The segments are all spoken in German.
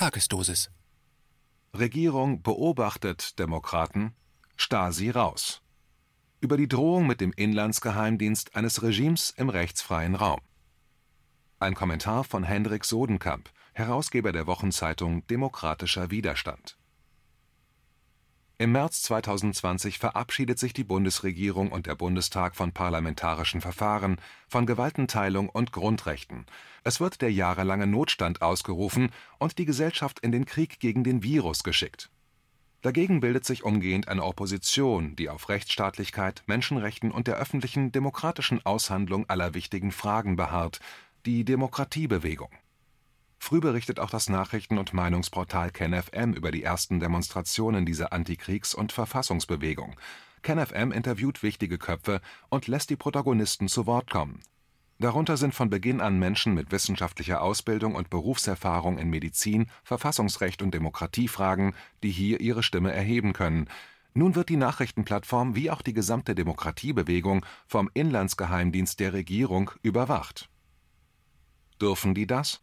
Tagesdosis. Regierung beobachtet Demokraten, Stasi raus. Über die Drohung mit dem Inlandsgeheimdienst eines Regimes im rechtsfreien Raum. Ein Kommentar von Hendrik Sodenkamp, Herausgeber der Wochenzeitung Demokratischer Widerstand. Im März 2020 verabschiedet sich die Bundesregierung und der Bundestag von parlamentarischen Verfahren, von Gewaltenteilung und Grundrechten. Es wird der jahrelange Notstand ausgerufen und die Gesellschaft in den Krieg gegen den Virus geschickt. Dagegen bildet sich umgehend eine Opposition, die auf Rechtsstaatlichkeit, Menschenrechten und der öffentlichen demokratischen Aushandlung aller wichtigen Fragen beharrt, die Demokratiebewegung Früh berichtet auch das Nachrichten und Meinungsportal KenFM über die ersten Demonstrationen dieser Antikriegs und Verfassungsbewegung. KenFM interviewt wichtige Köpfe und lässt die Protagonisten zu Wort kommen. Darunter sind von Beginn an Menschen mit wissenschaftlicher Ausbildung und Berufserfahrung in Medizin, Verfassungsrecht und Demokratiefragen, die hier ihre Stimme erheben können. Nun wird die Nachrichtenplattform wie auch die gesamte Demokratiebewegung vom Inlandsgeheimdienst der Regierung überwacht. Dürfen die das?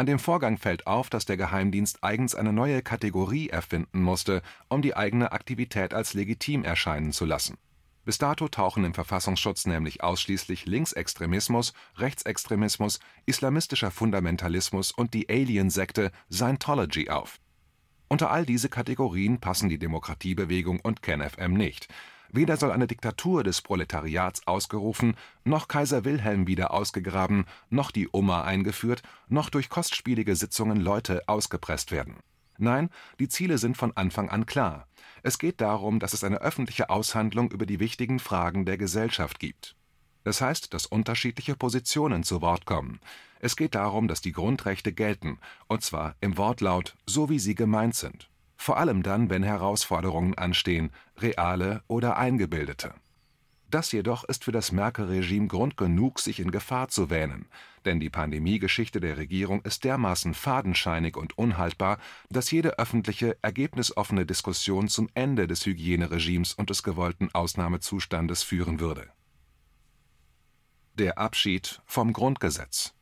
An dem Vorgang fällt auf, dass der Geheimdienst eigens eine neue Kategorie erfinden musste, um die eigene Aktivität als legitim erscheinen zu lassen. Bis dato tauchen im Verfassungsschutz nämlich ausschließlich Linksextremismus, Rechtsextremismus, islamistischer Fundamentalismus und die Alien-Sekte Scientology auf. Unter all diese Kategorien passen die Demokratiebewegung und KenFM nicht Weder soll eine Diktatur des Proletariats ausgerufen, noch Kaiser Wilhelm wieder ausgegraben, noch die Oma eingeführt, noch durch kostspielige Sitzungen Leute ausgepresst werden. Nein, die Ziele sind von Anfang an klar. Es geht darum, dass es eine öffentliche Aushandlung über die wichtigen Fragen der Gesellschaft gibt. Das heißt, dass unterschiedliche Positionen zu Wort kommen. Es geht darum, dass die Grundrechte gelten, und zwar im Wortlaut, so wie sie gemeint sind vor allem dann, wenn Herausforderungen anstehen, reale oder eingebildete. Das jedoch ist für das Merkel-Regime Grund genug, sich in Gefahr zu wähnen, denn die Pandemiegeschichte der Regierung ist dermaßen fadenscheinig und unhaltbar, dass jede öffentliche, ergebnisoffene Diskussion zum Ende des Hygieneregimes und des gewollten Ausnahmezustandes führen würde. Der Abschied vom Grundgesetz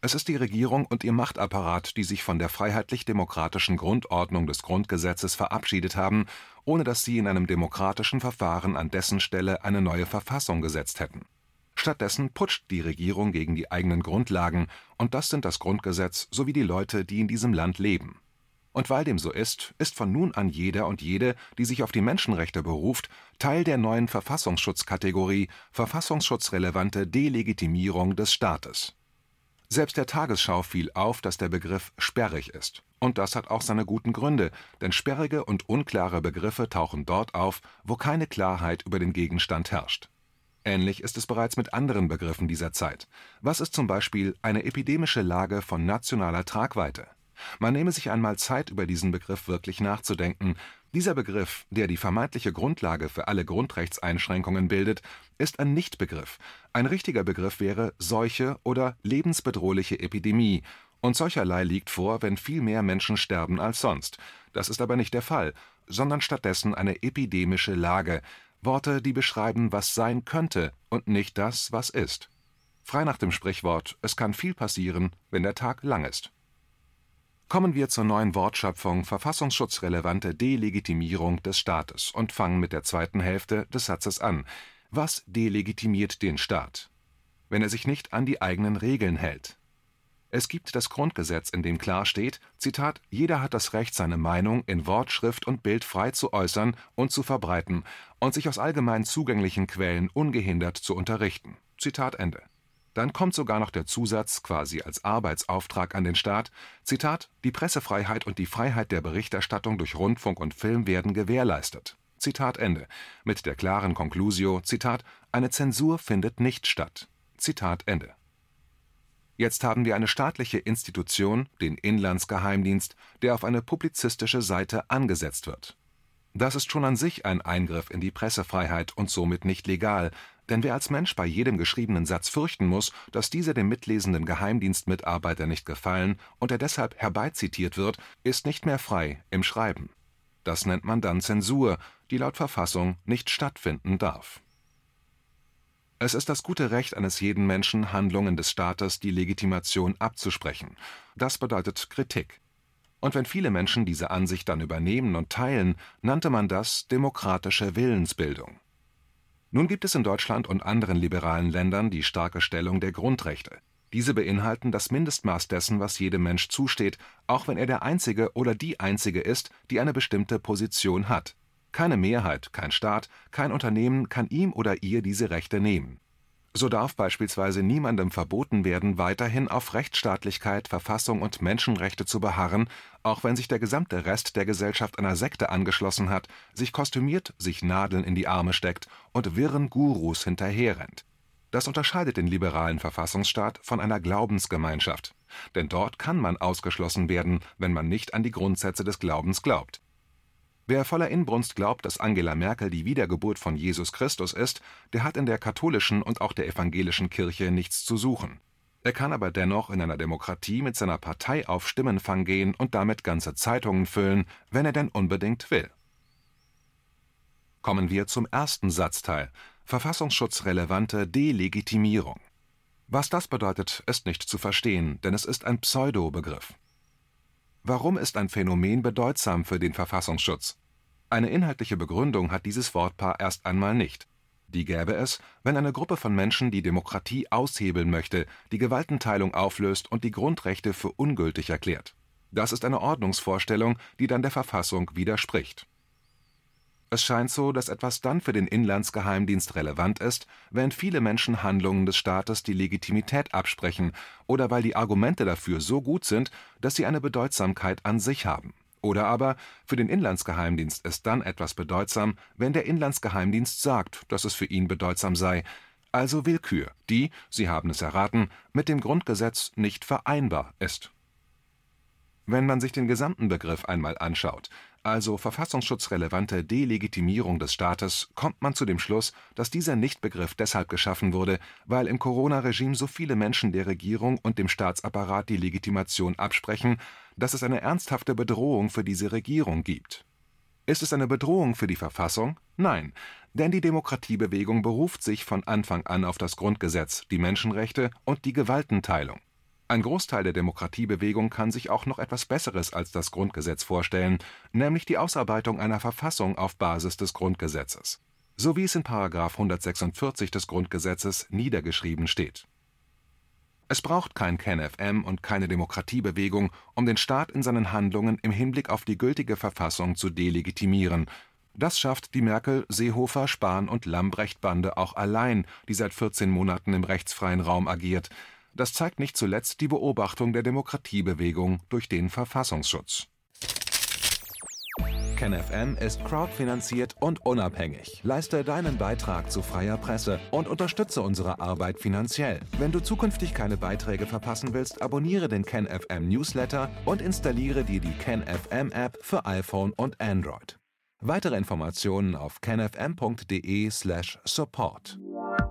es ist die Regierung und ihr Machtapparat, die sich von der freiheitlich-demokratischen Grundordnung des Grundgesetzes verabschiedet haben, ohne dass sie in einem demokratischen Verfahren an dessen Stelle eine neue Verfassung gesetzt hätten. Stattdessen putscht die Regierung gegen die eigenen Grundlagen, und das sind das Grundgesetz sowie die Leute, die in diesem Land leben. Und weil dem so ist, ist von nun an jeder und jede, die sich auf die Menschenrechte beruft, Teil der neuen Verfassungsschutzkategorie verfassungsschutzrelevante Delegitimierung des Staates. Selbst der Tagesschau fiel auf, dass der Begriff sperrig ist. Und das hat auch seine guten Gründe, denn sperrige und unklare Begriffe tauchen dort auf, wo keine Klarheit über den Gegenstand herrscht. Ähnlich ist es bereits mit anderen Begriffen dieser Zeit. Was ist zum Beispiel eine epidemische Lage von nationaler Tragweite? Man nehme sich einmal Zeit, über diesen Begriff wirklich nachzudenken. Dieser Begriff, der die vermeintliche Grundlage für alle Grundrechtseinschränkungen bildet, ist ein Nichtbegriff. Ein richtiger Begriff wäre Seuche oder lebensbedrohliche Epidemie, und solcherlei liegt vor, wenn viel mehr Menschen sterben als sonst. Das ist aber nicht der Fall, sondern stattdessen eine epidemische Lage, Worte, die beschreiben, was sein könnte und nicht das, was ist. Frei nach dem Sprichwort, es kann viel passieren, wenn der Tag lang ist. Kommen wir zur neuen Wortschöpfung verfassungsschutzrelevante Delegitimierung des Staates und fangen mit der zweiten Hälfte des Satzes an. Was delegitimiert den Staat? Wenn er sich nicht an die eigenen Regeln hält. Es gibt das Grundgesetz, in dem klar steht, Zitat, jeder hat das Recht, seine Meinung in Wort, Schrift und Bild frei zu äußern und zu verbreiten und sich aus allgemein zugänglichen Quellen ungehindert zu unterrichten. Zitat Ende. Dann kommt sogar noch der Zusatz quasi als Arbeitsauftrag an den Staat: Zitat, die Pressefreiheit und die Freiheit der Berichterstattung durch Rundfunk und Film werden gewährleistet. Zitat Ende. Mit der klaren Conclusio, Zitat, eine Zensur findet nicht statt. Zitat Ende. Jetzt haben wir eine staatliche Institution, den Inlandsgeheimdienst, der auf eine publizistische Seite angesetzt wird. Das ist schon an sich ein Eingriff in die Pressefreiheit und somit nicht legal, denn wer als Mensch bei jedem geschriebenen Satz fürchten muss, dass diese dem mitlesenden Geheimdienstmitarbeiter nicht gefallen und er deshalb herbeizitiert wird, ist nicht mehr frei im Schreiben. Das nennt man dann Zensur, die laut Verfassung nicht stattfinden darf. Es ist das gute Recht eines jeden Menschen, Handlungen des Staates die Legitimation abzusprechen. Das bedeutet Kritik. Und wenn viele Menschen diese Ansicht dann übernehmen und teilen, nannte man das demokratische Willensbildung. Nun gibt es in Deutschland und anderen liberalen Ländern die starke Stellung der Grundrechte. Diese beinhalten das Mindestmaß dessen, was jedem Mensch zusteht, auch wenn er der Einzige oder die Einzige ist, die eine bestimmte Position hat. Keine Mehrheit, kein Staat, kein Unternehmen kann ihm oder ihr diese Rechte nehmen. So darf beispielsweise niemandem verboten werden, weiterhin auf Rechtsstaatlichkeit, Verfassung und Menschenrechte zu beharren, auch wenn sich der gesamte Rest der Gesellschaft einer Sekte angeschlossen hat, sich kostümiert, sich Nadeln in die Arme steckt und wirren Gurus hinterherrennt. Das unterscheidet den liberalen Verfassungsstaat von einer Glaubensgemeinschaft. Denn dort kann man ausgeschlossen werden, wenn man nicht an die Grundsätze des Glaubens glaubt. Wer voller Inbrunst glaubt, dass Angela Merkel die Wiedergeburt von Jesus Christus ist, der hat in der katholischen und auch der evangelischen Kirche nichts zu suchen. Er kann aber dennoch in einer Demokratie mit seiner Partei auf Stimmenfang gehen und damit ganze Zeitungen füllen, wenn er denn unbedingt will. Kommen wir zum ersten Satzteil verfassungsschutzrelevante Delegitimierung. Was das bedeutet, ist nicht zu verstehen, denn es ist ein Pseudo-Begriff. Warum ist ein Phänomen bedeutsam für den Verfassungsschutz? Eine inhaltliche Begründung hat dieses Wortpaar erst einmal nicht. Die gäbe es, wenn eine Gruppe von Menschen die Demokratie aushebeln möchte, die Gewaltenteilung auflöst und die Grundrechte für ungültig erklärt. Das ist eine Ordnungsvorstellung, die dann der Verfassung widerspricht es scheint so, dass etwas dann für den Inlandsgeheimdienst relevant ist, wenn viele Menschen Handlungen des Staates die Legitimität absprechen oder weil die Argumente dafür so gut sind, dass sie eine Bedeutsamkeit an sich haben. Oder aber für den Inlandsgeheimdienst ist dann etwas bedeutsam, wenn der Inlandsgeheimdienst sagt, dass es für ihn bedeutsam sei, also Willkür, die, Sie haben es erraten, mit dem Grundgesetz nicht vereinbar ist. Wenn man sich den gesamten Begriff einmal anschaut, also verfassungsschutzrelevante Delegitimierung des Staates, kommt man zu dem Schluss, dass dieser Nichtbegriff deshalb geschaffen wurde, weil im Corona-Regime so viele Menschen der Regierung und dem Staatsapparat die Legitimation absprechen, dass es eine ernsthafte Bedrohung für diese Regierung gibt. Ist es eine Bedrohung für die Verfassung? Nein, denn die Demokratiebewegung beruft sich von Anfang an auf das Grundgesetz, die Menschenrechte und die Gewaltenteilung. Ein Großteil der Demokratiebewegung kann sich auch noch etwas Besseres als das Grundgesetz vorstellen, nämlich die Ausarbeitung einer Verfassung auf Basis des Grundgesetzes, so wie es in § 146 des Grundgesetzes niedergeschrieben steht. Es braucht kein KenFM und keine Demokratiebewegung, um den Staat in seinen Handlungen im Hinblick auf die gültige Verfassung zu delegitimieren. Das schafft die Merkel, Seehofer, Spahn und Lambrecht-Bande auch allein, die seit 14 Monaten im rechtsfreien Raum agiert das zeigt nicht zuletzt die Beobachtung der Demokratiebewegung durch den Verfassungsschutz. KenFM ist crowdfinanziert und unabhängig. Leiste deinen Beitrag zu freier Presse und unterstütze unsere Arbeit finanziell. Wenn du zukünftig keine Beiträge verpassen willst, abonniere den KenFM Newsletter und installiere dir die KenFM App für iPhone und Android. Weitere Informationen auf kenfm.de/support.